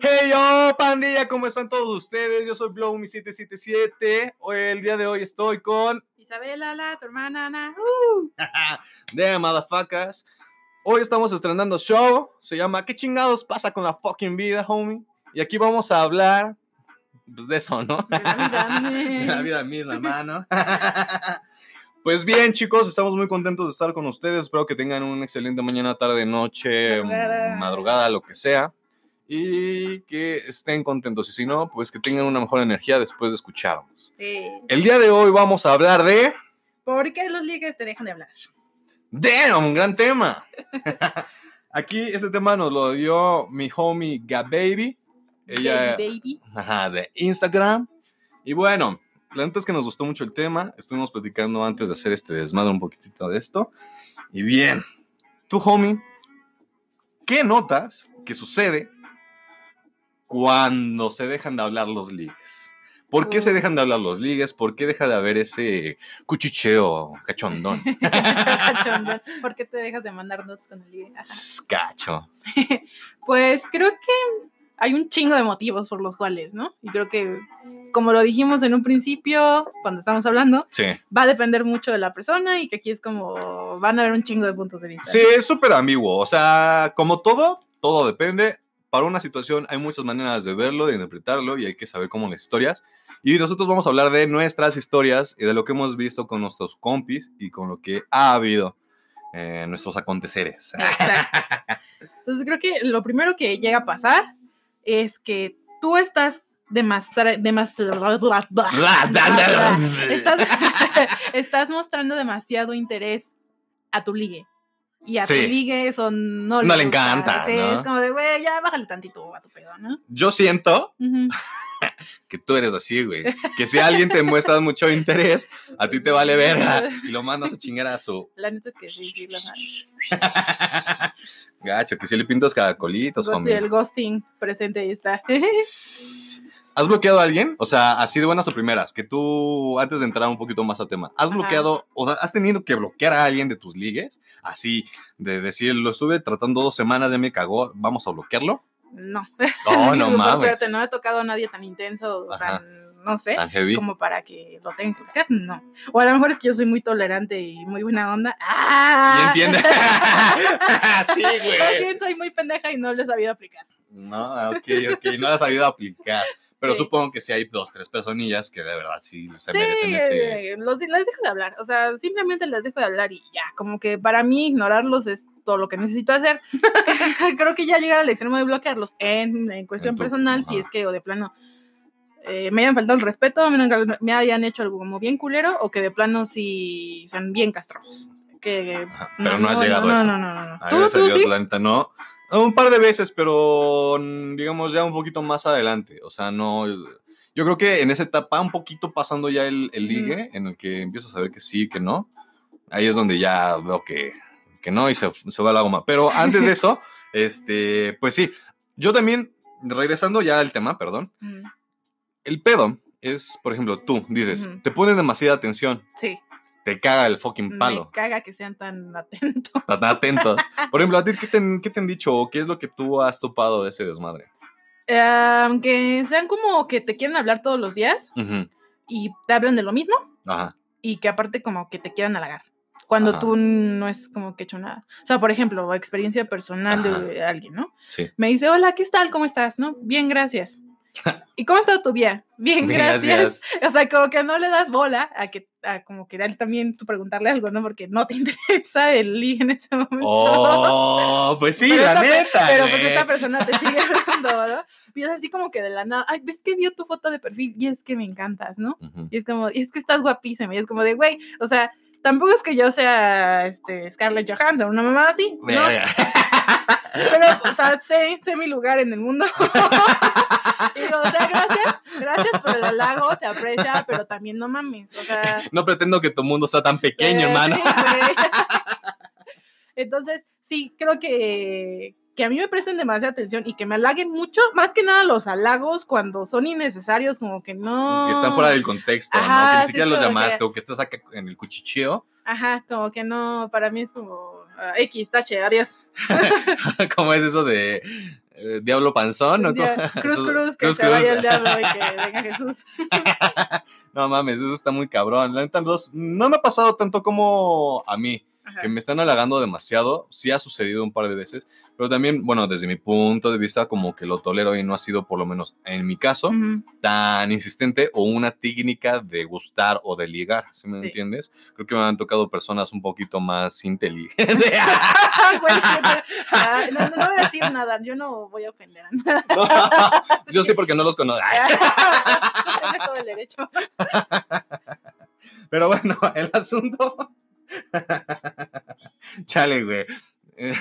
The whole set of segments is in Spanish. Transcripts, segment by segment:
Hey yo, pandilla, ¿cómo están todos ustedes? Yo soy Blowme777. El día de hoy estoy con Isabela, la, tu hermana Ana. de Motherfuckers. Hoy estamos estrenando show. Se llama ¿Qué chingados pasa con la fucking vida, homie? Y aquí vamos a hablar pues, de eso, ¿no? De la vida, De la vida misma, hermano. Pues bien, chicos, estamos muy contentos de estar con ustedes. Espero que tengan una excelente mañana, tarde, noche, Madrugada. madrugada, lo que sea. Y que estén contentos. Y si no, pues que tengan una mejor energía después de escucharnos. Sí. El día de hoy vamos a hablar de... ¿Por qué los ligues te dejan de hablar? ¡Damn! ¡Gran tema! Aquí este tema nos lo dio mi homie Gababy. Ella... Baby, baby. Ajá, de Instagram. Y bueno, la neta es que nos gustó mucho el tema. Estuvimos platicando antes de hacer este desmadre un poquitito de esto. Y bien, tú, homie, ¿qué notas que sucede cuando se dejan de hablar los ligues? ¿Por qué se dejan de hablar los ligues? ¿Por qué deja de haber ese cuchicheo cachondón? Cachondón. ¿Por qué te dejas de mandar notes con el ligue? Cacho. Pues creo que hay un chingo de motivos por los cuales, ¿no? Y creo que, como lo dijimos en un principio, cuando estamos hablando, Sí. va a depender mucho de la persona y que aquí es como van a haber un chingo de puntos de vista. Sí, es súper ambiguo. O sea, como todo, todo depende. Para una situación hay muchas maneras de verlo, de interpretarlo y hay que saber cómo las historias. Y nosotros vamos a hablar de nuestras historias y de lo que hemos visto con nuestros compis y con lo que ha habido en nuestros aconteceres. Exacto. Entonces creo que lo primero que llega a pasar es que tú estás demasiado... estás, estás mostrando demasiado interés a tu ligue. Y a Sí. tu ligue eso no le, No le gusta. encanta, Sí, ¿no? es como de, güey, ya bájale tantito a tu pedo, ¿no? Yo siento que tú eres así, güey. Que si alguien te muestra mucho interés, a ti te vale verga y lo mandas a chingar a su La neta es que sí, sí, lo gacho, que si le pintas caracolitos, Pues sí, homie. el ghosting presente ahí está. ¿Has bloqueado a alguien? O sea, así de buenas o primeras, que tú, antes de entrar un poquito más a tema, ¿has Ajá. bloqueado, o sea, has tenido que bloquear a alguien de tus ligues? Así, de decir, lo estuve tratando dos semanas, ya me cagó, vamos a bloquearlo. No. Oh, no Por mames. suerte, no he tocado a nadie tan intenso, Ajá. tan, no sé, Tan heavy. como para que lo tenga que bloquear, no. O a lo mejor es que yo soy muy tolerante y muy buena onda. ¡Ah! Y entiende. sí, güey. bien soy muy pendeja y no lo he sabido aplicar. No, ok, ok, no lo has sabido aplicar. Pero Sí. supongo que sí hay dos, tres personillas que de verdad sí se sí, merecen ese. eh, los, les dejo de hablar, o sea, simplemente les dejo de hablar y ya, como que para mí ignorarlos es todo lo que necesito hacer. Creo que ya llegar al extremo de bloquearlos en, en cuestión En tu- personal, si es que o de plano eh, me hayan faltado el respeto, me, hayan hecho algo como bien culero o que de plano sí sean bien castrosos. Que, pero no has llegado a no, eso. No, no, no, no. Ay, ¿Tú, a tú Dios, sí? la neta, no. Un par de veces, pero mm, digamos ya un poquito más adelante. O sea, no. Yo creo que en esa etapa, un poquito pasando ya el, el ligue, en el que empiezas a ver que sí, que no. Ahí es donde ya veo que, que no y se, se va la goma. Pero antes de eso, este, pues sí. Yo también, regresando ya al tema, perdón. Mm, El pedo es, por ejemplo, tú dices, Ujú. te pones demasiada atención, Sí, te caga el fucking palo. me caga que sean tan atentos. Tan atentos. Por ejemplo, a ti, ¿qué te, han- qué te han dicho o qué es lo que tú has topado de ese desmadre? Eh, aunque sean como que te quieren hablar todos los días y te hablan de lo mismo Ajá. y que aparte como que te quieran halagar. Cuando Ajá. tú no es como que hecho nada. O sea, por ejemplo, experiencia personal de alguien, ¿no? Sí. Me dice, hola, ¿qué tal? ¿Cómo estás? ¿No? Bien, gracias. ¿Y cómo ha estado tu día? Bien, Bien, gracias. O sea, como que no le das bola a que a como que él también tú preguntarle algo, ¿no? Porque no te interesa el ligue en ese momento. Oh, pues sí, Pero la esta neta. Pero pues güey. esta persona te sigue hablando, ¿no? Y es así como que de la nada, ay, ves que vio tu foto de perfil y es que me encantas, ¿no? Ujú. Y es como, y es que estás guapísima. Y es como de, güey, o sea, tampoco es que yo sea este, Scarlett Johansson, una mamá así, ¿no? Verga. Pero, o sea, sé, sé mi lugar en el mundo. Digo, o sea, gracias, gracias por el halago, se aprecia, pero también no mames, o sea. No pretendo que tu mundo sea tan pequeño, eh, hermano. Entonces, sí, creo que, que a mí me presten demasiada atención y que me halaguen mucho, más que nada los halagos cuando son innecesarios, como que no. Que están fuera del contexto, ¿no? Que ni sí, siquiera los que- llamaste o que estás acá en el cuchicheo. Ajá, como que no, para mí es como ah, X, tache, adiós. ¿Cómo es eso de eh, diablo panzón, ¿no? Ya, Cruz, cruz, que cruz, se cruz. vaya el diablo y que venga Jesús. No mames, eso está muy cabrón. La neta, no me ha pasado tanto como a mí, Ajá. que me están halagando demasiado. Sí ha sucedido un par de veces, pero también, bueno, desde mi punto de vista, como que lo tolero y no ha sido, por lo menos en mi caso, Ujú. tan insistente o una técnica de gustar o de ligar, ¿sí me Sí. entiendes? Creo que me han tocado personas un poquito más inteligentes. No, no, no voy a decir nada, yo no voy a ofender a nadie. Yo sí porque no los conozco. Tú tienes todo el derecho. Pero bueno, el asunto... Chale, güey. Eh,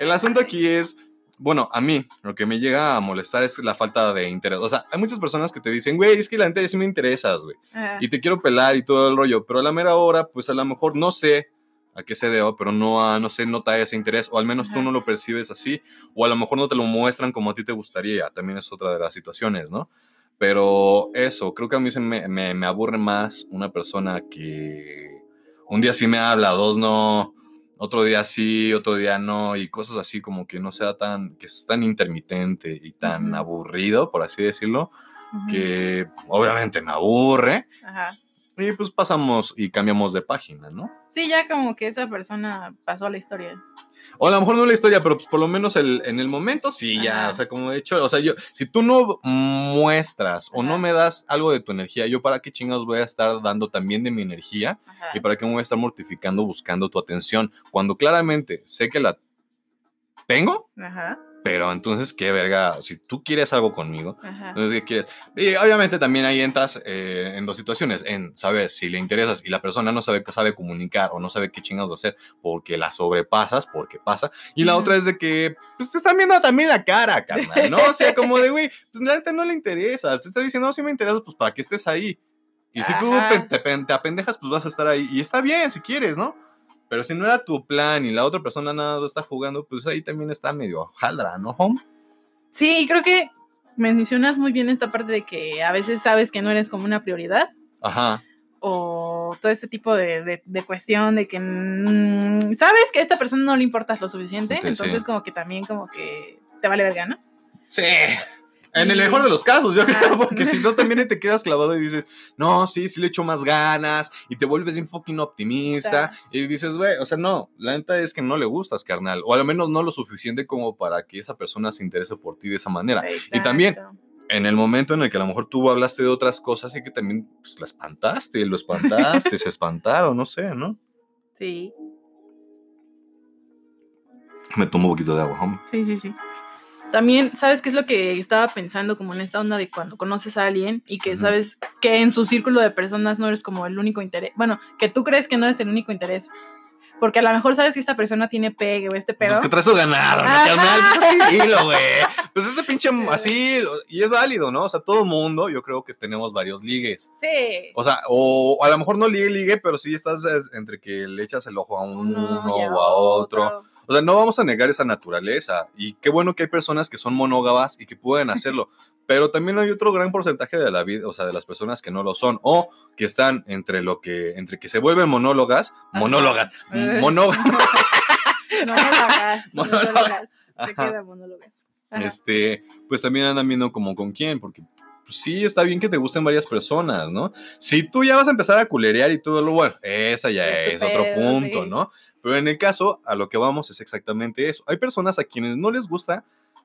El asunto aquí es, bueno, a mí lo que me llega a molestar es la falta de interés. O sea, hay muchas personas que te dicen, güey, es que la neta sí me interesas, güey. Ajá. Y te quiero pelar y todo el rollo, pero a la mera hora, pues a lo mejor no sé a qué se deba, pero no, a- no se nota ese interés, o al menos tú no lo percibes así, o a lo mejor no te lo muestran como a ti te gustaría. También es otra de las situaciones, ¿no? Pero eso, creo que a mí se me, me, me aburre más una persona que un día sí me habla, dos no, otro día sí, otro día no, y cosas así como que no sea tan, que es tan intermitente y tan aburrido, por así decirlo, que obviamente me aburre. Ajá. Y pues pasamos y cambiamos de página, ¿no? Sí, ya como que esa persona pasó a la historia. O a lo mejor no la historia, pero pues por lo menos el, en el momento sí, ya. O sea, como he dicho, o sea, yo, si tú no muestras o no me das algo de tu energía, yo para qué chingados voy a estar dando también de mi energía Ajá. y para qué me voy a estar mortificando buscando tu atención cuando claramente sé que la tengo, Ajá. Pero entonces qué verga, si tú quieres algo conmigo, Ajá. Entonces, ¿qué quieres? Y obviamente también ahí entras eh, en dos situaciones, en saber si le interesas y la persona no sabe, sabe comunicar o no sabe qué chingados hacer porque la sobrepasas, porque pasa. Y la otra es de que, pues te están viendo también la cara, carnal, ¿no? O sea, como de, güey, pues la neta no le interesas. Te está diciendo, no, si me interesas, pues para que estés ahí. Y si tú Ajá. pe- te, pen- te apendejas, pues vas a estar ahí. Y está bien, si quieres, ¿no? Pero si no era tu plan y la otra persona nada más está jugando, pues ahí también está medio jaldra, ¿no, home? Sí, creo que mencionas muy bien esta parte de que a veces sabes que no eres como una prioridad Ajá. o todo este tipo de, de- de cuestión de que mm, sabes que a esta persona no le importas lo suficiente, Sí, sí. entonces como que también como que te vale verga, ¿no? Sí. En el mejor de los casos, yo creo, porque si no también te quedas clavado y dices, no, sí, sí le echo más ganas y te vuelves bien fucking optimista Claro. y dices, güey, o sea, no, la neta es que no le gustas, carnal, o al menos no lo suficiente como para que esa persona se interese por ti de esa manera. Y también-. En el momento en el que a lo mejor tú hablaste de otras cosas y que también pues, la espantaste, lo espantaste, se espantaron, no sé, ¿no? Sí, Me tomo un poquito de agua, homie. sí, sí, sí. También, ¿sabes qué es lo que estaba pensando como en esta onda de cuando conoces a alguien y que sabes que en su círculo de personas no eres como el único interés? Bueno, que tú crees que no eres el único interés. Porque a lo mejor sabes que esta persona tiene pegue o este pedo. Pues que traes su ganado, ¿no? Pues así güey. Pues este pinche así, y es válido, ¿no? O sea, todo mundo, yo creo que tenemos varios ligues. Sí. O sea, o a lo mejor no ligue, ligue, pero sí estás entre que le echas el ojo a uno, o a otro. O sea, no vamos a negar esa naturaleza. Y qué bueno que hay personas que son monógamas y que pueden hacerlo. Pero también hay otro gran porcentaje de la vida, o sea, de las personas que no lo son. O que están entre lo que, entre que se vuelven monólogas, monólogas, Eh. lo Monólogas. hagas. Se queda monólogas. Ajá. este, pues también andan viendo como con quién, porque pues, sí está bien que te gusten varias personas, ¿no? Si tú ya vas a empezar a culerear y todo lo bueno, esa ya Es es, tu otro pedo, punto, sí. ¿no? Pero en el caso, a lo que vamos es exactamente eso. Hay personas a quienes no les gusta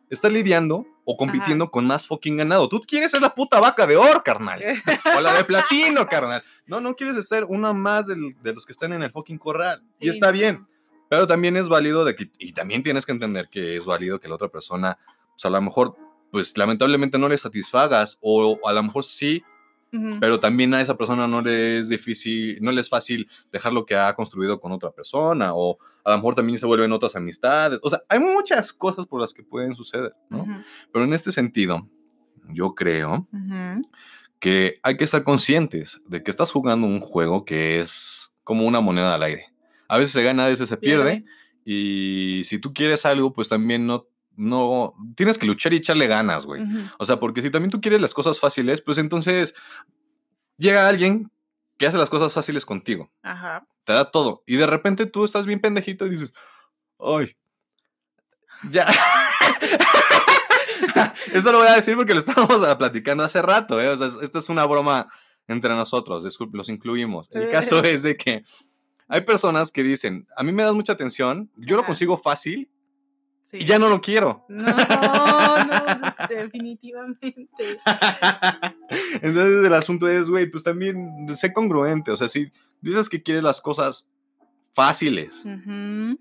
estar lidiando o compitiendo con más fucking ganado. Tú quieres ser la puta vaca de oro, carnal. O la de platino, carnal. No, no quieres ser una más del- de los que están en el fucking corral. y Sí, está no. bien. Pero también es válido de que, y también tienes que entender que es válido que la otra persona, pues a lo mejor, pues lamentablemente no le satisfagas, o a lo mejor sí, Pero también a esa persona no le es difícil, no le es fácil dejar lo que ha construido con otra persona, o a lo mejor también se vuelven otras amistades. O sea, hay muchas cosas por las que pueden suceder, ¿no? Pero en este sentido, yo creo que hay que estar conscientes de que estás jugando un juego que es como una moneda al aire. A veces se gana, a veces se pierde. Y si tú quieres algo, pues también no, no, tienes que luchar y echarle ganas, güey. O sea, porque si también tú quieres las cosas fáciles, pues entonces llega alguien que hace las cosas fáciles contigo, Ajá. te da todo. Y de repente tú estás bien pendejito y dices, ay, ya. Eso lo voy a decir porque lo estábamos platicando hace rato, ¿eh? O sea, esto es una broma entre nosotros, disculpe, los incluimos. El caso es de que hay personas que dicen, a mí me das mucha atención, yo lo consigo fácil Sí. y ya no lo quiero. No, no, definitivamente. Entonces el asunto es, güey, pues también sé congruente. O sea, si dices que quieres las cosas fáciles Ujú.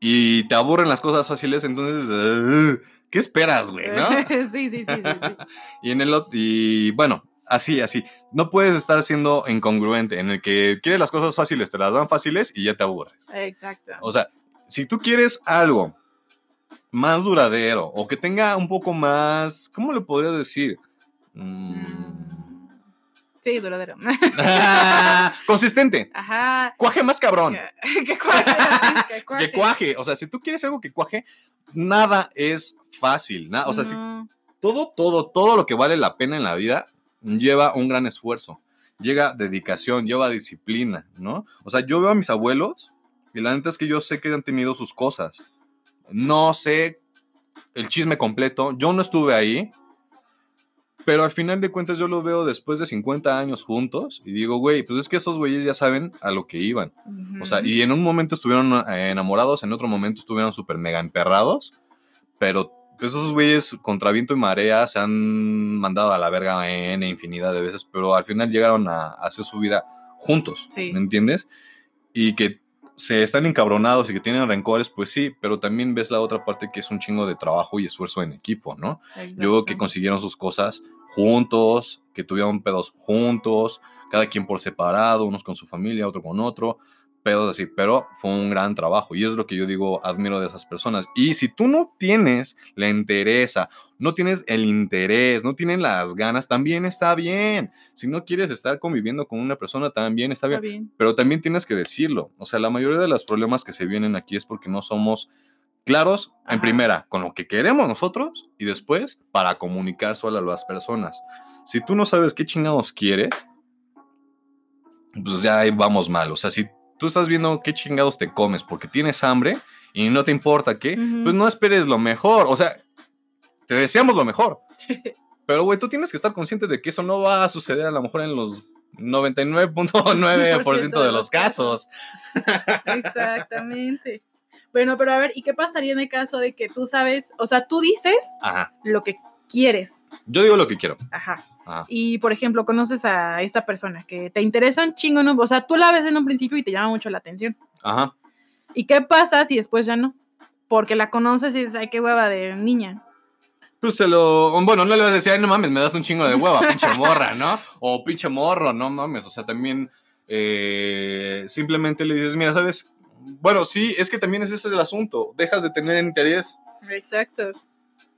y te aburren las cosas fáciles, entonces, "Ugh, ¿qué esperas, güey? ¿No? sí, sí, sí, sí, sí. y en el y bueno, así, así. No puedes estar siendo incongruente en el que quieres las cosas fáciles, te las dan fáciles y ya te aburres. Exacto. O sea, si tú quieres algo más duradero o que tenga un poco más, ¿cómo le podría decir? Mm. Sí, duradero. Consistente. Ajá. Cuaje más cabrón. Que, que cuaje, que cuaje. Que cuaje. O sea, si tú quieres algo que cuaje, nada es fácil. Nada, o sea, si todo, todo, todo lo que vale la pena en la vida lleva un gran esfuerzo. Llega dedicación, lleva disciplina, ¿no? O sea, yo veo a mis abuelos y la neta es que yo sé que han tenido sus cosas. No sé el chisme completo. Yo no estuve ahí. Pero al final de cuentas yo lo veo después de 50 años juntos y digo, güey, pues es que esos güeyes ya saben a lo que iban. O sea, y en un momento estuvieron eh, enamorados, en otro momento estuvieron súper mega emperrados, pero esos güeyes contra viento y marea se han mandado a la verga en infinidad de veces, pero al final llegaron a, a hacer su vida juntos, Sí. ¿me entiendes? Y que se están encabronados y que tienen rencores, pues sí, pero también ves la otra parte que es un chingo de trabajo y esfuerzo en equipo, ¿no? Yo veo que consiguieron sus cosas juntos, que tuvieron pedos juntos, cada quien por separado, unos con su familia, otro con otro, pedos así, pero fue un gran trabajo y es lo que yo digo, admiro de esas personas. Y si tú no tienes la interesa, no tienes el interés, no tienes las ganas, también está bien. Si no quieres estar conviviendo con una persona, también está bien. Está bien. Pero también tienes que decirlo. O sea, la mayoría de los problemas que se vienen aquí es porque no somos claros, en Ajá. primera, con lo que queremos nosotros y después para comunicar solo a las personas. Si tú no sabes qué chingados quieres, pues ya ahí vamos mal. O sea, si tú estás viendo qué chingados te comes porque tienes hambre y no te importa qué, pues no esperes lo mejor. O sea, te deseamos lo mejor. Pero, güey, tú tienes que estar consciente de que eso no va a suceder a lo mejor en los 99.9% de los casos. Exactamente. Bueno, pero a ver, ¿y qué pasaría en el caso de que tú sabes, o sea, tú dices Ajá. lo que quieres? Yo digo lo que quiero. Ajá. Ajá. Y, por ejemplo, conoces a esta persona que te interesa un chingo, ¿no? O sea, tú la ves en un principio y te llama mucho la atención. Ajá. ¿Y qué pasa si después ya no? Porque la conoces y dices, ay, qué hueva de niña. Pues se lo. Bueno, no le vas a decir, ay, no mames, me das un chingo de hueva, pinche morra, ¿no? O pinche morro, no mames. O sea, también. eh, simplemente le dices, mira, ¿sabes? Bueno, sí, es que también ese es el asunto. Dejas de tener interés Exacto.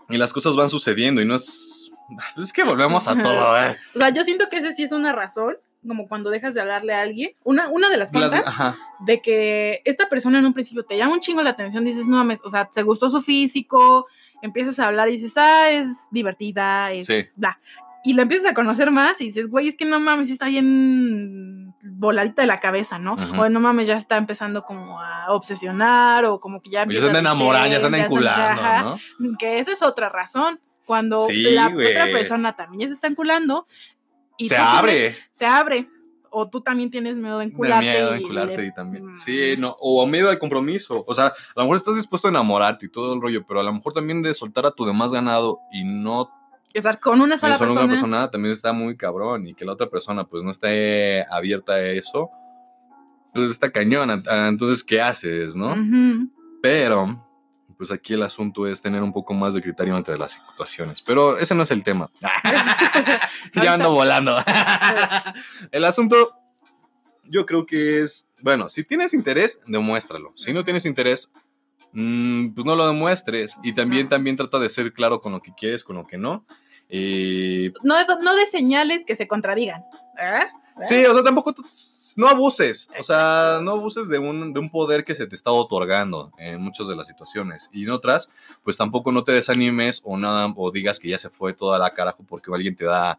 Y las cosas van sucediendo y no es. es que volvemos a todo, ¿eh? O sea, yo siento que ese sí es una razón, como cuando dejas de hablarle a alguien. Una, una de las ajá. de que esta persona en un principio te llama un chingo la atención, dices, no mames, o sea, te gustó su físico, empiezas a hablar y dices, ah, es divertida, es Sí. bla. Y la empiezas a conocer más y dices, güey, es que no mames, está bien voladita de la cabeza, ¿no? Ujú. O no mames, ya está empezando como a obsesionar o como que ya Ya empieza se a enamorando, ya se ya enculando, ¿no? Que esa es otra razón. Cuando Sí, la otra persona también ya se está enculando y Se tienes- abre. se abre. O tú también tienes miedo de De encularte. miedo a y encularte le- y también. Mm. Sí, no. O miedo al compromiso. O sea, a lo mejor estás dispuesto a enamorarte y todo el rollo, pero a lo mejor también de soltar a tu demás ganado y no Sea, con una sola persona. una persona también está muy cabrón y que la otra persona pues no esté abierta a eso, pues está cañón. Ah, Entonces, ¿qué haces, no? Ujú. Pero, pues aquí el asunto es tener un poco más de criterio entre las situaciones. Pero ese no es el tema. ya ando volando. el asunto, yo creo que es, bueno, si tienes interés, demuéstralo. Si no tienes interés, mm, pues no lo demuestres. Y también, Ajá. también trata de ser claro con lo que quieres, con lo que no. Y No, no de señales que se contradigan. Sí, o sea, tampoco no abuses. O sea, no abuses de un, de un poder que se te está otorgando en muchas de las situaciones. Y en otras, pues tampoco no te desanimes o nada, o digas que ya se fue toda la carajo porque alguien te da.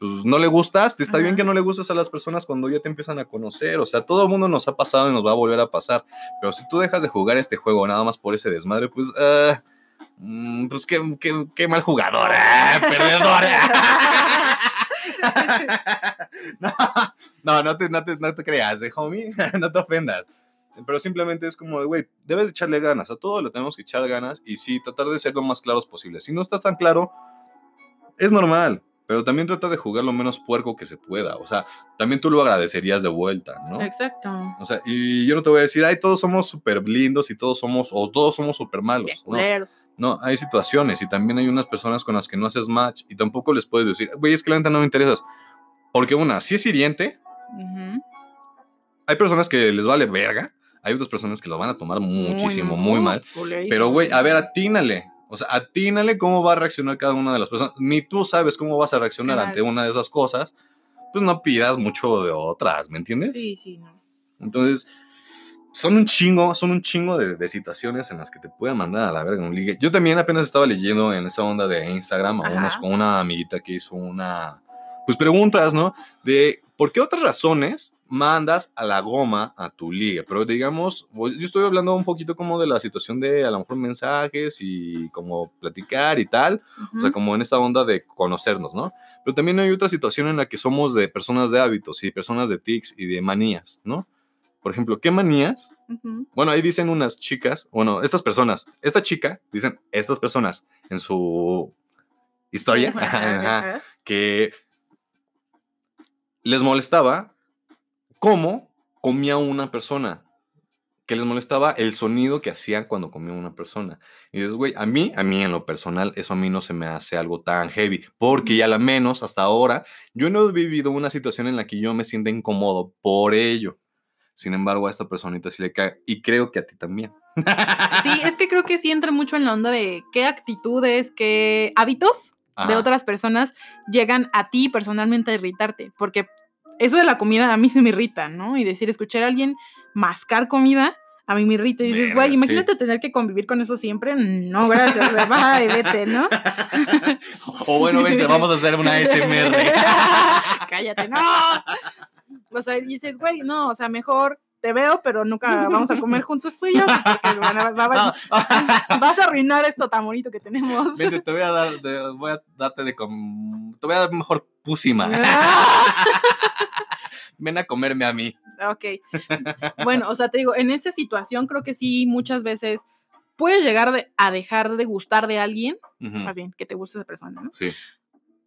Pues no le gustas, está bien Ajá. que no le gustes a las personas cuando ya te empiezan a conocer. O sea, todo el mundo nos ha pasado y nos va a volver a pasar. Pero si tú dejas de jugar este juego nada más por ese desmadre, pues. Mm, pues qué, qué, qué mal jugador, ¿eh? perdedor. no, no, no te, no, te, no te creas, ¿eh, homie. no te ofendas. Pero simplemente es como, güey, debes de echarle ganas. A todo le tenemos que echar ganas y sí, tratar de ser lo más claros posible. Si no estás tan claro, es normal. Pero también trata de jugar lo menos puerco que se pueda. O sea, también tú lo agradecerías de vuelta, ¿no? Exacto. O sea, y yo no te voy a decir, ay, todos somos súper lindos y todos somos, o todos somos súper malos. No, no, hay situaciones y también hay unas personas con las que no haces match y tampoco les puedes decir, güey, es que la neta no me interesas. Porque una, si es hiriente, hay personas que les vale verga, hay otras personas que lo van a tomar muchísimo, muy, mal. Pero, güey, a ver, atínale. O sea, atínale cómo va a reaccionar cada una de las personas. Ni tú sabes cómo vas a reaccionar Claro. ante una de esas cosas. Pues no pidas mucho de otras, ¿me entiendes? Sí, sí, no. Entonces, son un chingo, son un chingo de, de situaciones en las que te pueden mandar a la verga un ligue. Yo también apenas estaba leyendo en esta onda de Instagram a unos con una amiguita que hizo una, pues preguntas, ¿no? De por qué otras razones mandas a la goma a tu liga. Pero digamos, yo estoy hablando un poquito como de la situación de a lo mejor mensajes y como platicar y tal. O sea, como en esta onda de conocernos, ¿no? Pero también hay otra situación en la que somos de personas de hábitos y personas de tics y de manías, ¿no? Por ejemplo, ¿qué manías? Bueno, ahí dicen unas chicas, bueno, estas personas, esta chica, dicen estas personas en su historia, que les molestaba cómo comía una persona. Que les molestaba el sonido que hacían cuando comía una persona. Y dices, güey, a mí, a mí en lo personal, eso a mí no se me hace algo tan heavy. Porque ya a la menos hasta ahora, yo no he vivido una situación en la que yo me sienta incómodo por ello. Sin embargo, a esta personita sí le cae. Y creo que a ti también. Sí, es que creo que sí entra mucho en la onda de qué actitudes, qué hábitos de otras personas llegan a ti personalmente a irritarte. Porque eso de la comida a mí se me irrita, ¿no? Y decir, escuchar a alguien mascar comida, a mí me irrita. Y dices, güey, sí. imagínate tener que convivir con eso siempre. No, gracias, güey, bye, vete, ¿no? o bueno, vente, vamos a hacer una SMR. Cállate, no. O sea, dices, güey, no, o sea, mejor te veo, pero nunca vamos a comer juntos tú y yo. porque va- vas a arruinar esto tan bonito que tenemos. Vente, te voy a dar, de- voy a darte de com- te voy a dar mejor pusima. Ven a comerme a mí. ok. Bueno, o sea, te digo, en esa situación creo que sí, muchas veces puedes llegar de- a dejar de gustar de alguien, más bien, que te guste esa persona, ¿no? Sí.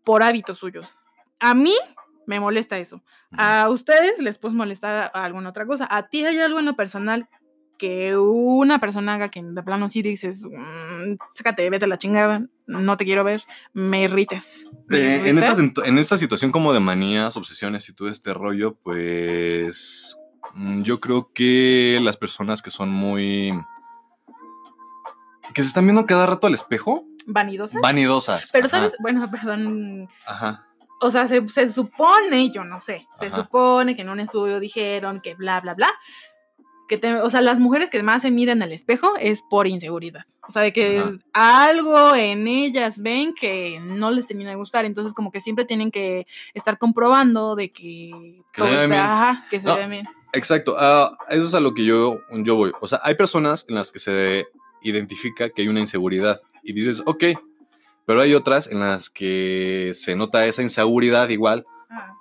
Por hábitos suyos. A mí me molesta eso. A ustedes les puede molestar a alguna otra cosa. A ti hay algo en lo personal que una persona haga que de plano sí dices, "Mm, sácate, vete a la chingada, no te quiero ver, me irritas. ¿Me Eh, en, esta, en esta situación como de manías, obsesiones y todo este rollo, pues mm, yo creo que las personas que son muy... que se están viendo cada rato al espejo, ¿Vanidosas? vanidosas. Pero, ajá, ¿sabes? Bueno, perdón. Ajá. O sea, se, se supone, yo no sé, se Ajá. supone que en un estudio dijeron que bla, bla, bla. Que te- o sea, las mujeres que más se miran al espejo es por inseguridad. O sea, de que Ajá. algo en ellas ven que no les termina de gustar. Entonces, como que siempre tienen que estar comprobando de que, vean está- bien. ajá, que se No. vean bien. Exacto, ah, eso es a lo que yo, yo voy. O sea, hay personas en las que se identifica que hay una inseguridad y dices, ok, pero hay otras en las que se nota esa inseguridad igual,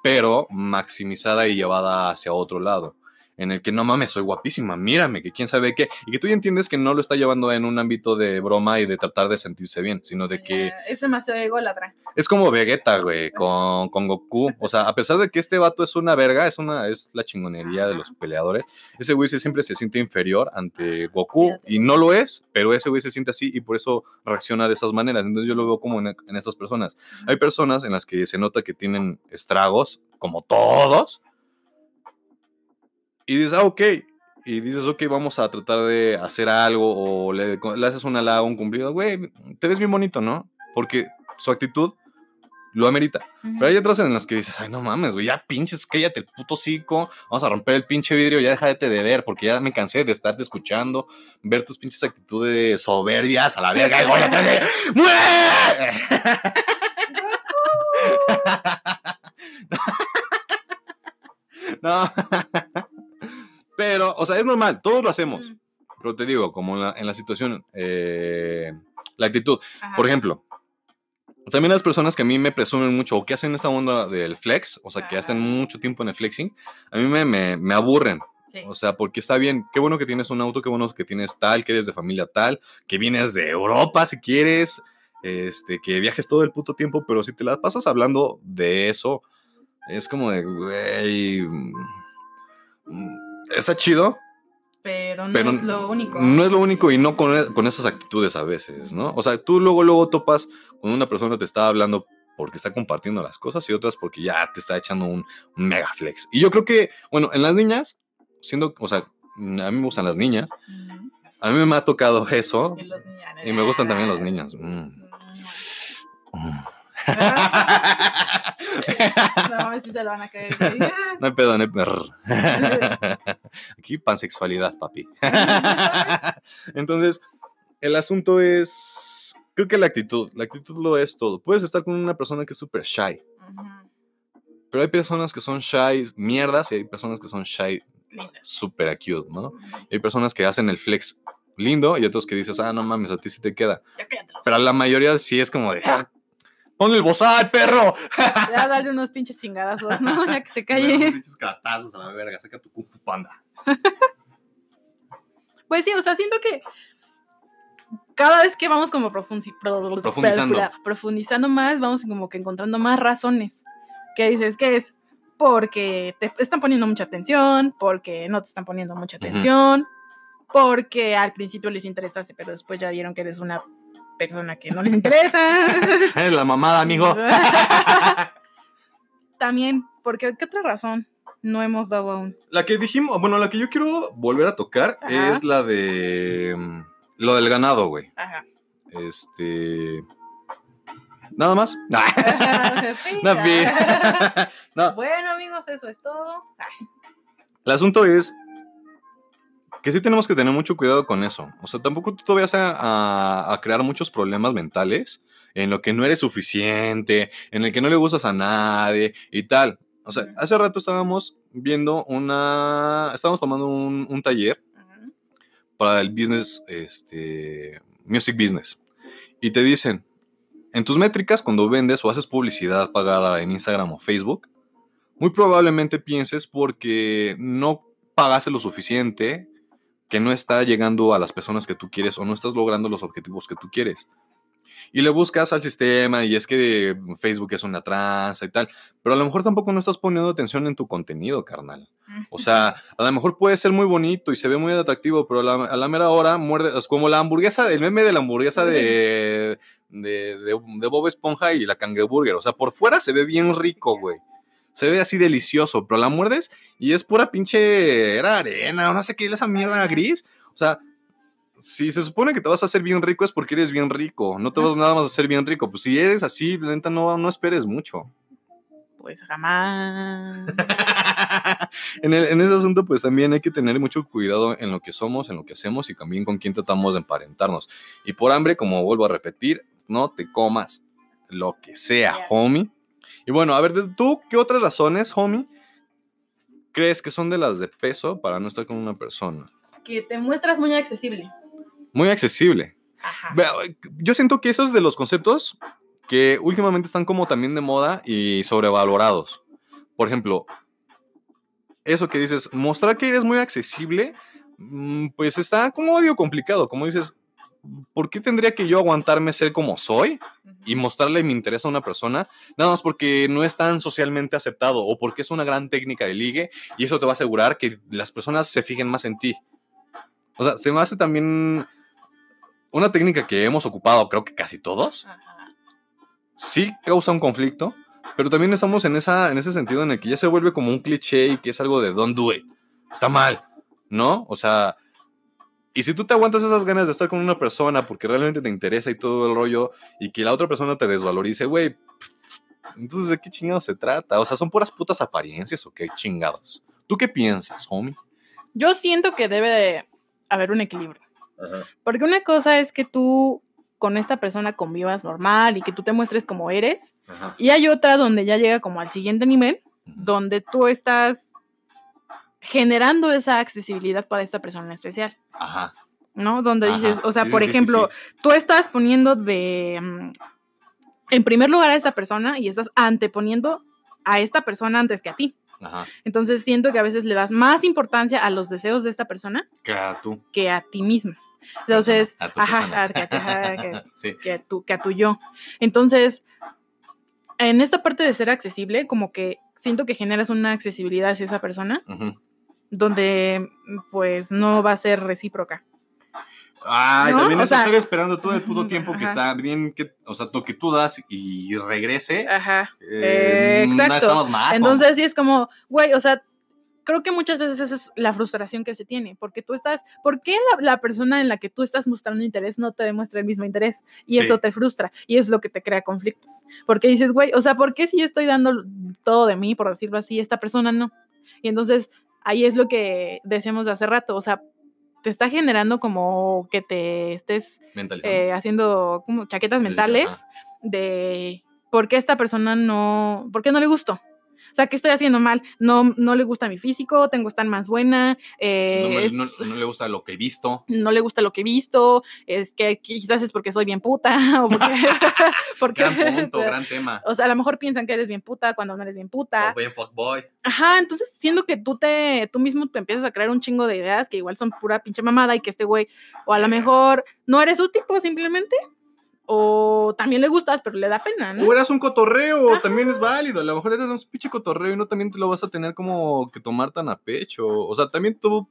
pero maximizada y llevada hacia otro lado. En el que no mames, soy guapísima, mírame, que quién sabe qué. Y que tú ya entiendes que no lo está llevando en un ámbito de broma y de tratar de sentirse bien, sino de que Es demasiado ególatra. es como Vegeta, güey, con, con Goku. O sea, a pesar de que este vato es una verga, es una es la chingonería de los peleadores, ese güey siempre se siente inferior ante Goku Fíjate. y no lo es, pero ese güey se siente así y por eso reacciona de esas maneras. Entonces yo lo veo como en, en estas personas. Hay personas en las que se nota que tienen estragos, como todos, y dices, ah, ok. Y dices, ok, vamos a tratar de hacer algo o le, le haces un halago, un cumplido. Güey, te ves bien bonito, ¿no? Porque su actitud lo amerita. Pero hay otras en las que dices, ay, no mames, güey, ya pinches, cállate el puto cico, vamos a romper el pinche vidrio, ya déjate de ver, porque ya me cansé de estarte escuchando, ver tus pinches actitudes soberbias a la verga, y voy atrás de. No. Pero, o sea, es normal, todos lo hacemos. Mm. Pero te digo, como en la, en la situación, eh, La actitud. Ajá. Por ejemplo, también las personas que a mí me presumen mucho o que hacen esta onda del flex, o sea, que hacen Ajá. mucho tiempo en el flexing, a mí me, me, me aburren. Sí. O sea, porque está bien, qué bueno que tienes un auto, qué bueno que tienes tal, que eres de familia tal, que vienes de Europa si quieres, este, que viajes todo el puto tiempo, pero si te la pasas hablando de eso, es como de, güey, mm, está chido, pero no pero es lo único. no es lo único y no con, e- con esas actitudes a veces, ¿no? O sea, tú luego, luego topas con una persona que te está hablando porque está compartiendo las cosas y otras porque ya te está echando un, mega flex. Y yo creo que, bueno, en las niñas, siendo, o sea, a mí me gustan las niñas, a mí me ha tocado eso Y los niños. y me gustan también los niños. Mm. Mm. No, a ver si se lo van a creer. No hay pedo, no hay pedo. Aquí pansexualidad, papi. Entonces, el asunto es, creo que la actitud, la actitud lo es todo. Puedes estar con una persona que es súper shy, pero hay personas que son shy mierdas y hay personas que son shy súper cute, ¿no? Y hay personas que hacen el flex lindo y otros que dices, ah, no mames, a ti sí te queda. Pero la mayoría sí es como de, "Ah, ponle el bozal, perro. Ya darle unos pinches chingadazos, ¿no? Ya que se calle. Pinches catazos a la verga, saca tu kung fu panda. Pues sí, o sea, siento que cada vez que vamos como profundi- pro- Profundizando. profundizando más, vamos como que encontrando más razones. Que dices que es porque te están poniendo mucha atención, porque no te están poniendo mucha atención, porque al principio les interesaste, pero después ya vieron que eres una persona que no les interesa. Es la mamada, amigo. También, porque ¿qué otra razón no hemos dado aún? La que dijimos, bueno, la que yo quiero volver a tocar Ajá. es la de mm, lo del ganado, güey. Ajá. Este. Nada más. No, Bueno, amigos, eso es todo. Ay, el asunto es que sí tenemos que tener mucho cuidado con eso. O sea, tampoco tú te vayas a, a- a crear muchos problemas mentales en lo que no eres suficiente, en el que no le gustas a nadie y tal. O sea, hace rato estábamos viendo una. Estábamos tomando un, un taller para el business, este, music business. Y te dicen, en tus métricas, cuando vendes o haces publicidad pagada en Instagram o Facebook, muy probablemente pienses porque no pagaste lo suficiente, que no está llegando a las personas que tú quieres o no estás logrando los objetivos que tú quieres. Y le buscas al sistema y es que Facebook es una tranza y tal, pero a lo mejor tampoco no estás poniendo atención en tu contenido, carnal. O sea, a lo mejor puede ser muy bonito y se ve muy atractivo, pero a la, a la mera hora muerde. Es como la hamburguesa, el meme de la hamburguesa de, de, de- de Bob Esponja y la cangreburger. O sea, por fuera se ve bien rico, güey. Se ve así delicioso, pero la muerdes y es pura pinche. Era arena, no sé qué, esa mierda gris. O sea, si se supone que te vas a hacer bien rico es porque eres bien rico. No te vas nada más a hacer bien rico. Pues si eres así, la neta, no, no esperes mucho. Pues jamás. en, el- en ese asunto, pues también hay que tener mucho cuidado en lo que somos, en lo que hacemos y también con quién tratamos de emparentarnos. Y por hambre, como vuelvo a repetir, no te comas lo que sea, homie. Y bueno, a ver, ¿tú qué otras razones, homie, crees que son de las de peso para no estar con una persona? Que te muestras muy accesible. Muy accesible. Ajá. Yo siento que esos de los conceptos que últimamente están como también de moda y sobrevalorados. Por ejemplo, eso que dices, mostrar que eres muy accesible, mm, pues está como medio complicado. Como dices, ¿por qué tendría que yo aguantarme ser como soy y mostrarle mi interés a una persona? Nada más porque no es tan socialmente aceptado o porque es una gran técnica de ligue y eso te va a asegurar que las personas se fijen más en ti. O sea, se me hace también una técnica que hemos ocupado, creo que casi todos, sí causa un conflicto, pero también estamos en, esa, en ese sentido en el que ya se vuelve como un cliché y que es algo de don't do it. Está mal, ¿no? O sea, y si tú te aguantas esas ganas de estar con una persona porque realmente te interesa y todo el rollo y que la otra persona te desvalorice, güey, entonces ¿de qué chingados se trata? O sea, ¿son puras putas apariencias o qué chingados? ¿Tú qué piensas, homie? Yo siento que debe de haber un equilibrio. Porque una cosa es que tú con esta persona convivas normal y que tú te muestres como eres. Ajá. Y hay otra donde ya llega como al siguiente nivel, donde tú estás generando esa accesibilidad para esta persona en especial. Ajá. ¿no? Donde Ajá, dices, o sea, sí, por sí, sí, ejemplo, tú estás poniendo de, mm, en primer lugar a esta persona y estás anteponiendo a esta persona antes que a ti. Ajá. Entonces siento que a veces le das más importancia a los deseos de esta persona Que a tú. que a ti mismo. Entonces, A tu ajá, que, a que- sí. que a tu, que a tu yo. Entonces, en esta parte de ser accesible, como que siento que generas una accesibilidad hacia esa persona. Donde pues no va a ser recíproca. Ay, ¿No? también O eso sea, estar esperando todo el puto tiempo que está bien, que, o sea, lo que tú das y regrese. Ajá. eh, Eh, No exacto. estamos mal. Entonces sí es como, güey, o sea, creo que muchas veces esa es la frustración que se tiene, porque tú estás, ¿por qué la, la persona en la que tú estás mostrando interés no te demuestra el mismo interés? Y Sí. eso te frustra y es lo que te crea conflictos. Porque dices, güey, o sea, ¿por qué si yo estoy dando todo de mí, por decirlo así, esta persona no? Y entonces ahí es lo que decíamos de hace rato, o sea, te está generando como que te estés eh, haciendo como chaquetas Sí, sí, mentales de por qué esta persona no, por qué no le gusto. O sea, ¿qué estoy haciendo mal? No, no le gusta mi físico, tengo estar más buena, eh, no, me- es- no- no le gusta lo que he visto. no le gusta lo que he visto, es que quizás es porque soy bien puta, o porque... porque Gran punto, gran tema. O sea, a lo mejor piensan que eres bien puta cuando no eres bien puta. O bien fuckboy. Ajá, entonces siendo que tú te, tú mismo te empiezas a crear un chingo de ideas que igual son pura pinche mamada y que este güey, o a lo mejor no eres su tipo simplemente, o también le gustas, pero le da pena, ¿no? O eras un cotorreo, Ajá. también es válido. A lo mejor eres un pinche cotorreo y no también te lo vas a tener como que tomar tan a pecho. O sea, también tú.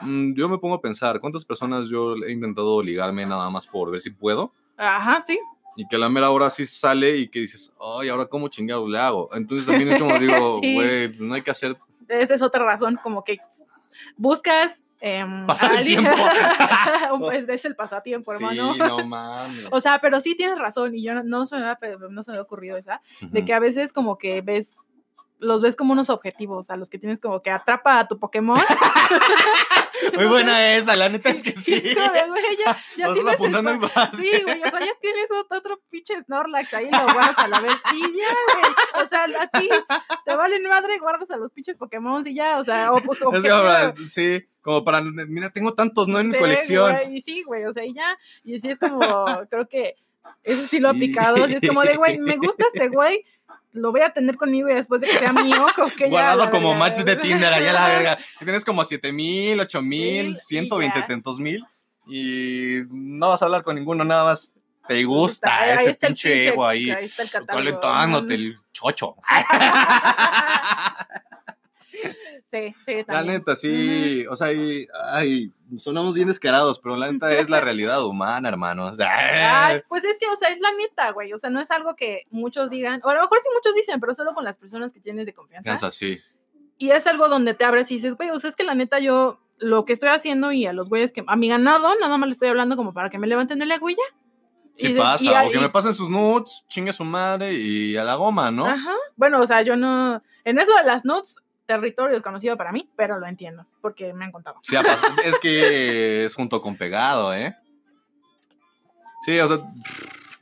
mm, Yo me pongo a pensar, ¿cuántas personas yo he intentado ligarme nada más por ver si puedo? Ajá, sí. Y que a la mera hora sí sale y que dices, ay, ahora cómo chingados le hago. Entonces también es como digo, Sí. güey, pues no hay que hacer. Esa es otra razón, como que buscas... em, Pasar el tiempo. es el pasatiempo, hermano. Sí, no mames. O sea, pero sí tienes razón, y yo no, no se me había, no se me había ocurrido esa, de que a veces como que ves, los ves como unos objetivos, a los que tienes como que atrapa a tu Pokémon. Muy buena esa, la neta es que sí. de, güey, ya, ya tienes apuntando. Sí, güey, o sea, ya tienes otro, otro pinche Snorlax ahí, lo guardas a la vez. Y ya, güey. O sea, a ti te valen madre, guardas a los pinches Pokémon y ya, o sea, o, o Es que- para- sí, como para, mira, tengo tantos, ¿no? En mi Sí, colección. güey, y sí, güey, o sea, y ya. Y sí es como, creo que eso sí lo he aplicado. Así es como de, güey, me gusta este güey, lo voy a tener conmigo y después de que sea mío, como que ya. Guardado como verga. match de Tinder, allá la verga. Tienes como 7 mil, 8 mil, Mil, y 120 ya. tantos mil. Y no vas a hablar con ninguno, nada más te gusta Ahí ese está pinche pinche- ego ahí. ahí está el catálogo. Calentándote el chocho. Sí, sí, La también. neta, sí. O sea, y, ay, sonamos bien descarados, pero la neta es la realidad humana, hermano. O sea, Ay, pues es que, o sea, es la neta, güey. O sea, no es algo que muchos digan, o a lo mejor sí muchos dicen, pero solo con las personas que tienes de confianza. es así. Y es algo donde te abres y dices, güey, o sea, es que la neta yo lo que estoy haciendo y a los güeyes que a mi ganado, nada más le estoy hablando como para que me levanten y ya. Y Sí dices, pasa, y o que me pasen sus nudes, chingue su madre y a la goma, ¿no? Ajá. Bueno, o sea, yo no. En eso de las notes, territorio desconocido para mí, pero lo entiendo, porque me han contado. Sí, es que es junto con pegado, ¿eh? Sí, o sea,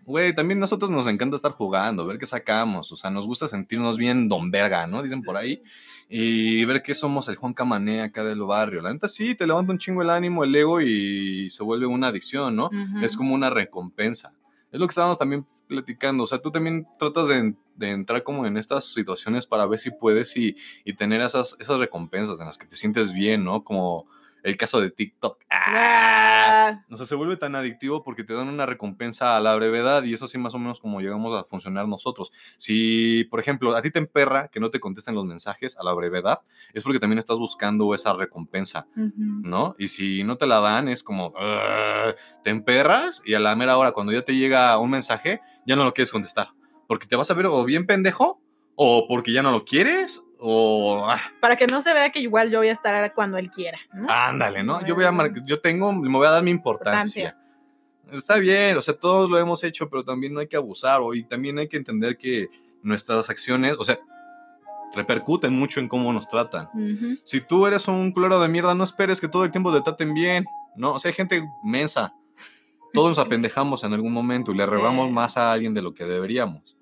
güey, también nosotros nos encanta estar jugando, ver qué sacamos, o sea, nos gusta sentirnos bien don verga, ¿no? Dicen por ahí. Y ver que somos el Juan Camané acá del barrio. La neta sí, te levanta un chingo el ánimo, el ego y se vuelve una adicción, ¿no? Es como una recompensa. Es lo que estábamos también platicando. O sea, tú también tratas de, de entrar como en estas situaciones para ver si puedes y, y tener esas, esas recompensas en las que te sientes bien, ¿no? Como el caso de TikTok. ¡Ah! O sea, se vuelve tan adictivo porque te dan una recompensa a la brevedad y eso sí más o menos como llegamos a funcionar nosotros. Si, por ejemplo, a ti te emperra que no te contesten los mensajes a la brevedad, es porque también estás buscando esa recompensa. ujú. ¿no? Y si no te la dan, es como, "Ugh", te emperras y a la mera hora, cuando ya te llega un mensaje, ya no lo quieres contestar. Porque te vas a ver o bien pendejo, o porque ya no lo quieres, o... ah, Para que no se vea que igual yo voy a estar cuando él quiera. ¿no? ándale, ¿no? Yo voy a mar- yo tengo, me voy a dar mi importancia. Está bien, o sea, todos lo hemos hecho, pero también no hay que abusar, o, y también hay que entender que nuestras acciones, o sea, repercuten mucho en cómo nos tratan. Si tú eres un culero de mierda, no esperes que todo el tiempo te traten bien, ¿no? O sea, hay gente mensa. Todos nos apendejamos en algún momento y le Sí. robamos más a alguien de lo que deberíamos.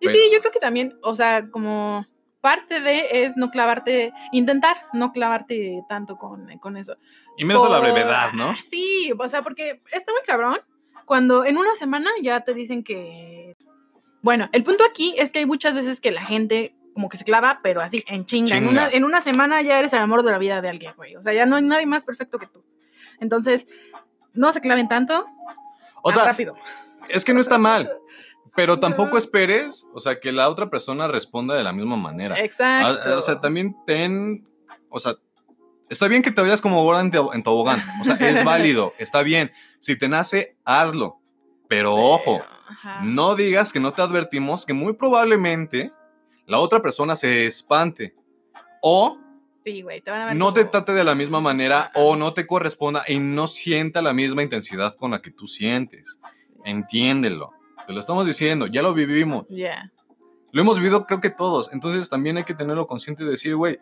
Y Pero- sí, yo creo que también, o sea, como parte de es no clavarte, intentar no clavarte tanto con, con eso. Y menos a la Por- brevedad, ¿no? Sí, o sea, porque está muy cabrón cuando en una semana ya te dicen que... Bueno, el punto aquí es que hay muchas veces que la gente como que se clava, pero así, en chinga. En, Chinga. una, en una semana ya eres el amor de la vida de alguien, güey. O sea, ya no hay nadie más perfecto que tú. Entonces, no se claven tanto. O sea, rápido. es que no está mal. Pero tampoco esperes, o sea, que la otra persona responda de la misma manera. Exacto. Ah, O sea, también ten, o sea, está bien que te vayas como gorda en, to- en tobogán, o sea, es válido, está bien. Si te nace, hazlo. Pero ojo, Ajá. no digas que no te advertimos que muy probablemente la otra persona se espante o Sí, güey, te van a ver no te trate de la misma manera o no te corresponda y no sienta la misma intensidad con la que tú sientes. Sí. Entiéndelo. Te lo estamos diciendo, ya lo vivimos. Ya. Lo hemos vivido creo que todos. Entonces también hay que tenerlo consciente de decir, güey,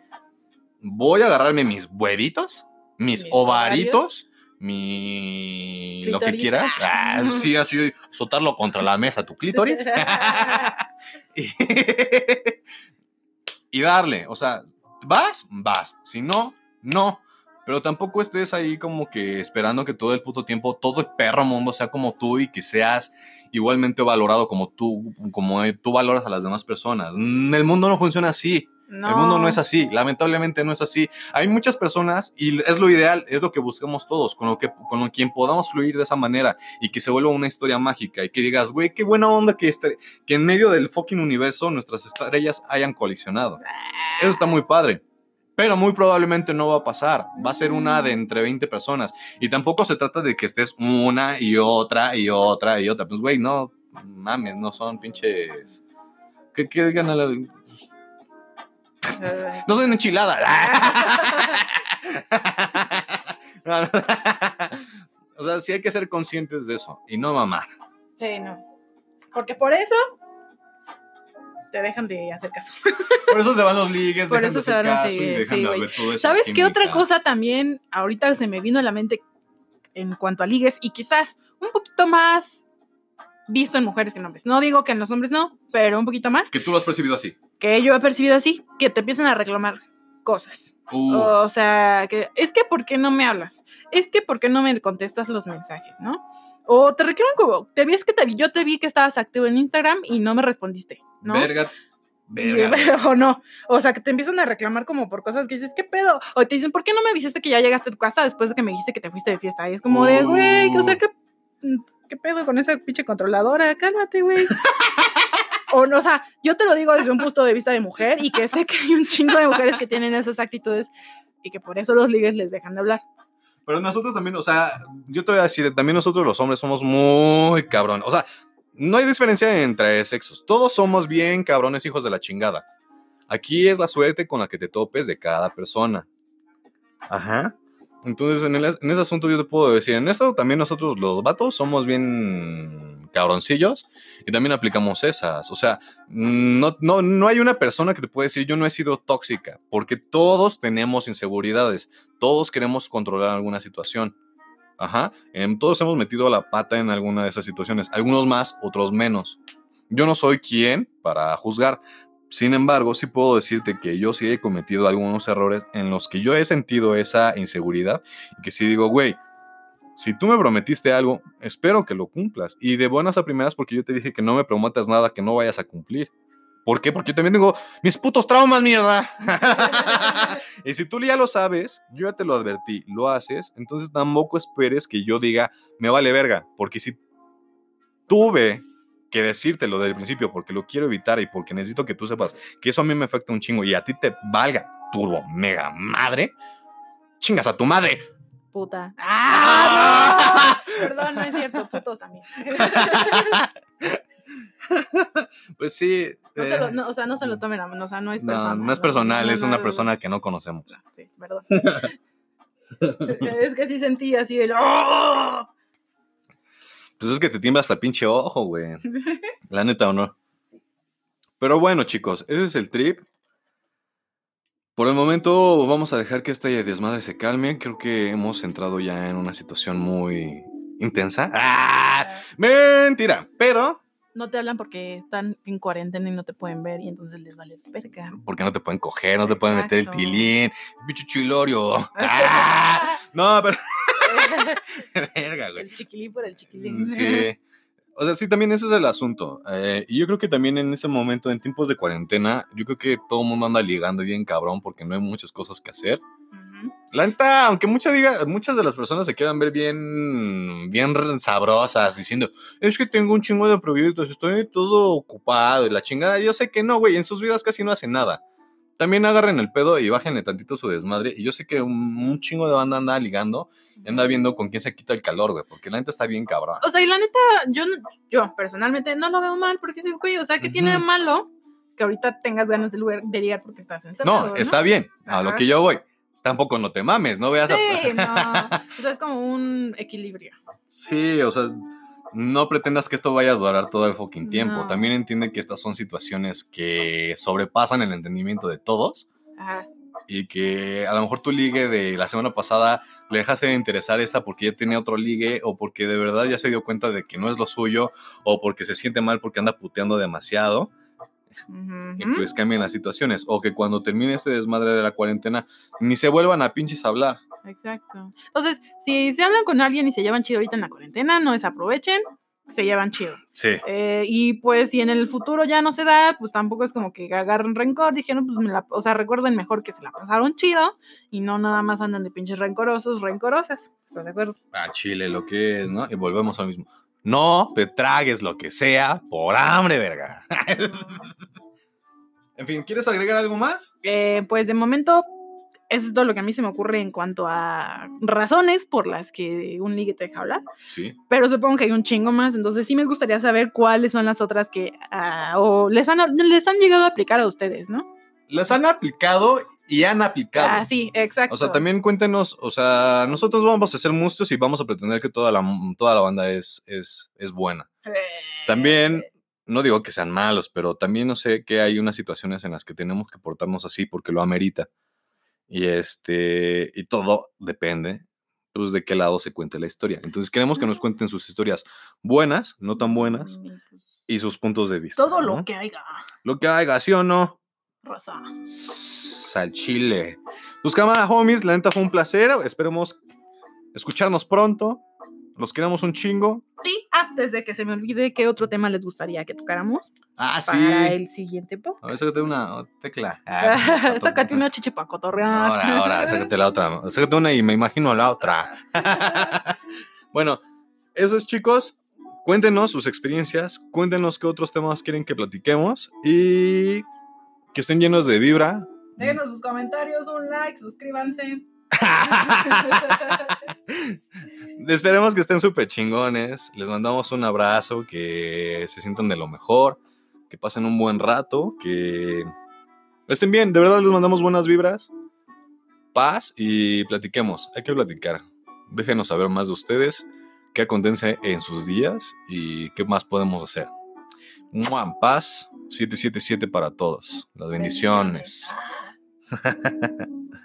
voy a agarrarme mis huevitos, mis, Mis ovaritos, mi... lo que quieras. Ah, sí, así, azotarlo contra la mesa, tu clítoris. y, y darle, o sea, vas, vas. Si no, no. Pero tampoco estés ahí como que esperando que todo el puto tiempo, todo el perro mundo sea como tú y que seas igualmente valorado como tú, como tú valoras a las demás personas. Mm, El mundo no funciona así. No. El mundo no es así, lamentablemente no es así. Hay muchas personas y es lo ideal, es lo que buscamos todos, con lo que con lo quien podamos fluir de esa manera y que se vuelva una historia mágica y que digas, güey, qué buena onda que este, que en medio del fucking universo nuestras estrellas hayan colisionado. Eso está muy padre. Pero muy probablemente no va a pasar. Va a ser una de entre 20 personas. Y tampoco se trata de que estés una y otra y otra y otra. Pues, güey, no mames, no son pinches. ¿Qué, qué digan a la- No son enchiladas. o sea, sí hay que ser conscientes de eso y no mamar. Sí, no. Porque por eso te dejan de hacer caso. Por eso se van los ligues, Por dejan eso de se van los caso ligues, dejan sí, de güey. ver todo eso. ¿Sabes qué otra cosa también ahorita se me vino a la mente en cuanto a ligues y quizás un poquito más visto en mujeres que en hombres? No digo que en los hombres no, pero un poquito más. Que tú lo has percibido así. Que yo he percibido así, que te empiezan a reclamar cosas. Uh, O sea, que es que ¿por qué no me hablas? Es que ¿por qué no me contestas los mensajes, no? O te reclaman como, te vi, es que te vi, yo te vi que estabas activo en Instagram y no me respondiste, ¿no? Verga. Verga. o no. O sea, que te empiezan a reclamar como por cosas que dices, ¿qué pedo? O te dicen, ¿por qué no me avisaste que ya llegaste a tu casa después de que me dijiste que te fuiste de fiesta? Y es como de, güey, o sea, ¿qué, ¿qué pedo con esa pinche controladora? Cálmate, güey. O, no, o sea, yo te lo digo desde un punto de vista de mujer y que sé que hay un chingo de mujeres que tienen esas actitudes y que por eso los ligues les dejan de hablar. Pero nosotros también, o sea, yo te voy a decir, también nosotros los hombres somos muy cabrón. O sea, no hay diferencia entre sexos. Todos somos bien cabrones hijos de la chingada. Aquí es la suerte con la que te topes de cada persona. Ajá. Entonces, en, el- ese asunto yo te puedo decir, en esto también nosotros los vatos somos bien cabroncillos y también aplicamos esas. O sea, no, no, no hay una persona que te puede decir yo no he sido tóxica, porque todos tenemos inseguridades, todos queremos controlar alguna situación. Ajá, em, todos hemos metido la pata en alguna de esas situaciones, algunos más, otros menos. Yo no soy quien para juzgar, sin embargo, sí puedo decirte que yo sí he cometido algunos errores en los que yo he sentido esa inseguridad y que sí digo, güey, si tú me prometiste algo, espero que lo cumplas. Y de buenas a primeras porque yo te dije que no me prometas nada que no vayas a cumplir. ¿Por qué? Porque yo también tengo mis putos traumas, mierda. y si tú ya lo sabes, yo ya te lo advertí, lo haces, entonces tampoco esperes que yo diga, me vale verga. Porque si tuve que decírtelo desde el principio porque lo quiero evitar y porque necesito que tú sepas que eso a mí me afecta un chingo y a ti te valga turbo mega madre, chingas a tu madre. Puta. ¡Ah! no! Perdón, no es cierto, putos también. Pues sí. No eh, se lo- no, o sea, no se lo tomen a mano, o sea, no es personal. no es personal, es una persona que no conocemos. Sí, perdón. es que sí sentí así el. ¡Oh! Pues es que te tiembla hasta el pinche ojo, güey. La neta o no. Pero bueno, chicos, ese es el trip. Por el momento vamos a dejar que esta desmadre se calme. Creo que hemos entrado ya en una situación muy intensa. ¡Ah! Mentira. Pero No te hablan porque están en cuarentena y no te pueden ver y entonces les vale verga. Porque no te pueden coger, no te pueden meter el tilín. Bicho chilorio. ¡Ah! No, pero. Verga, güey. el chiquilín por el chiquilín. Sí. O sea, sí, también ese es el asunto. Eh, y yo creo que también en ese momento, en tiempos de cuarentena, yo creo que todo el mundo anda ligando bien cabrón porque no hay muchas cosas que hacer. La neta, aunque mucha diga, muchas de las personas se quieran ver bien, bien sabrosas, diciendo, es que tengo un chingo de proyectos, estoy todo ocupado y la chingada. Yo sé que no, güey, en sus vidas casi no hacen nada. También agarren el pedo y bájenle tantito su desmadre. Y yo sé que un, un chingo de banda anda ligando y anda viendo con quién se quita el calor, güey, porque la neta está bien cabrón. O sea, y la neta, yo, no- yo personalmente no lo veo mal porque dices, güey, o sea, ¿qué tiene de malo que ahorita tengas ganas de, lugar, de ligar porque estás encerrado? No, está bien, a lo Ajá. que yo voy. Tampoco no te mames, no veas a... Sí, no. O sea, es como un equilibrio. Sí, o sea, no pretendas que esto vaya a durar todo el fucking tiempo. No. También entiende que estas son situaciones que sobrepasan el entendimiento de todos Ajá. y que a lo mejor tu ligue de la semana pasada le dejaste de interesar esta porque ya tenía otro ligue o porque de verdad ya se dio cuenta de que no es lo suyo o porque se siente mal porque anda puteando demasiado Ujú. y pues cambian las situaciones o que cuando termine este desmadre de la cuarentena ni se vuelvan a pinches hablar. Exacto. Entonces, si se hablan con alguien y se llevan chido ahorita en la cuarentena, no desaprovechen, se llevan chido. Sí. Eh, y pues si en el futuro ya no se da, pues tampoco es como que agarren rencor, dijeron, pues me la, o sea, recuerden mejor que se la pasaron chido y no nada más andan de pinches rencorosos, rencorosas. ¿Estás de acuerdo? a Chile lo que es, ¿no? Y volvemos al mismo. No te tragues lo que sea por hambre, verga. en fin, ¿quieres agregar algo más? Eh, pues de momento, eso es todo lo que a mí se me ocurre en cuanto a razones por las que un ligue te deja hablar. Sí. Pero supongo que hay un chingo más, entonces sí me gustaría saber cuáles son las otras que ah, o les han, les han llegado a aplicar a ustedes, ¿no? Las han aplicado y han aplicado. Ah, sí, exacto. O sea, también cuéntenos, o sea, nosotros vamos a ser monstruos y vamos a pretender que toda la, toda la banda es, es, es buena. Eh, También, no digo que sean malos, pero también no sé que hay unas situaciones en las que tenemos que portarnos así porque lo amerita. Y este, y todo depende, pues, de qué lado se cuente la historia. Entonces queremos que nos cuenten sus historias buenas, no tan buenas, mm, pues, y sus puntos de vista. Todo ¿no? lo que haya, Lo que haga, ¿sí o no? raza. Al chile. Pues cámara, homies, la neta fue un placer. Esperemos escucharnos pronto. Los queremos un chingo. Antes de que se me olvide, ¿qué otro tema les gustaría que tocáramos Ah, sí. para el siguiente po? A ver, sácate una tecla. Ah, Sácate una chiche para cotorrear. Ahora, ahora, sácate la otra. Sácate una y me imagino la otra. bueno, eso es, chicos. Cuéntenos sus experiencias. Cuéntenos qué otros temas quieren que platiquemos. Y que estén llenos de vibra. Déjenos sus comentarios, un like, suscríbanse. Esperemos que estén súper chingones. Les mandamos un abrazo, que se sientan de lo mejor, que pasen un buen rato, que estén bien. De verdad les mandamos buenas vibras, paz y platiquemos. Hay que platicar. Déjenos saber más de ustedes, qué acontece en sus días y qué más podemos hacer. ¡Mua! Paz 777 para todos. Las bendiciones.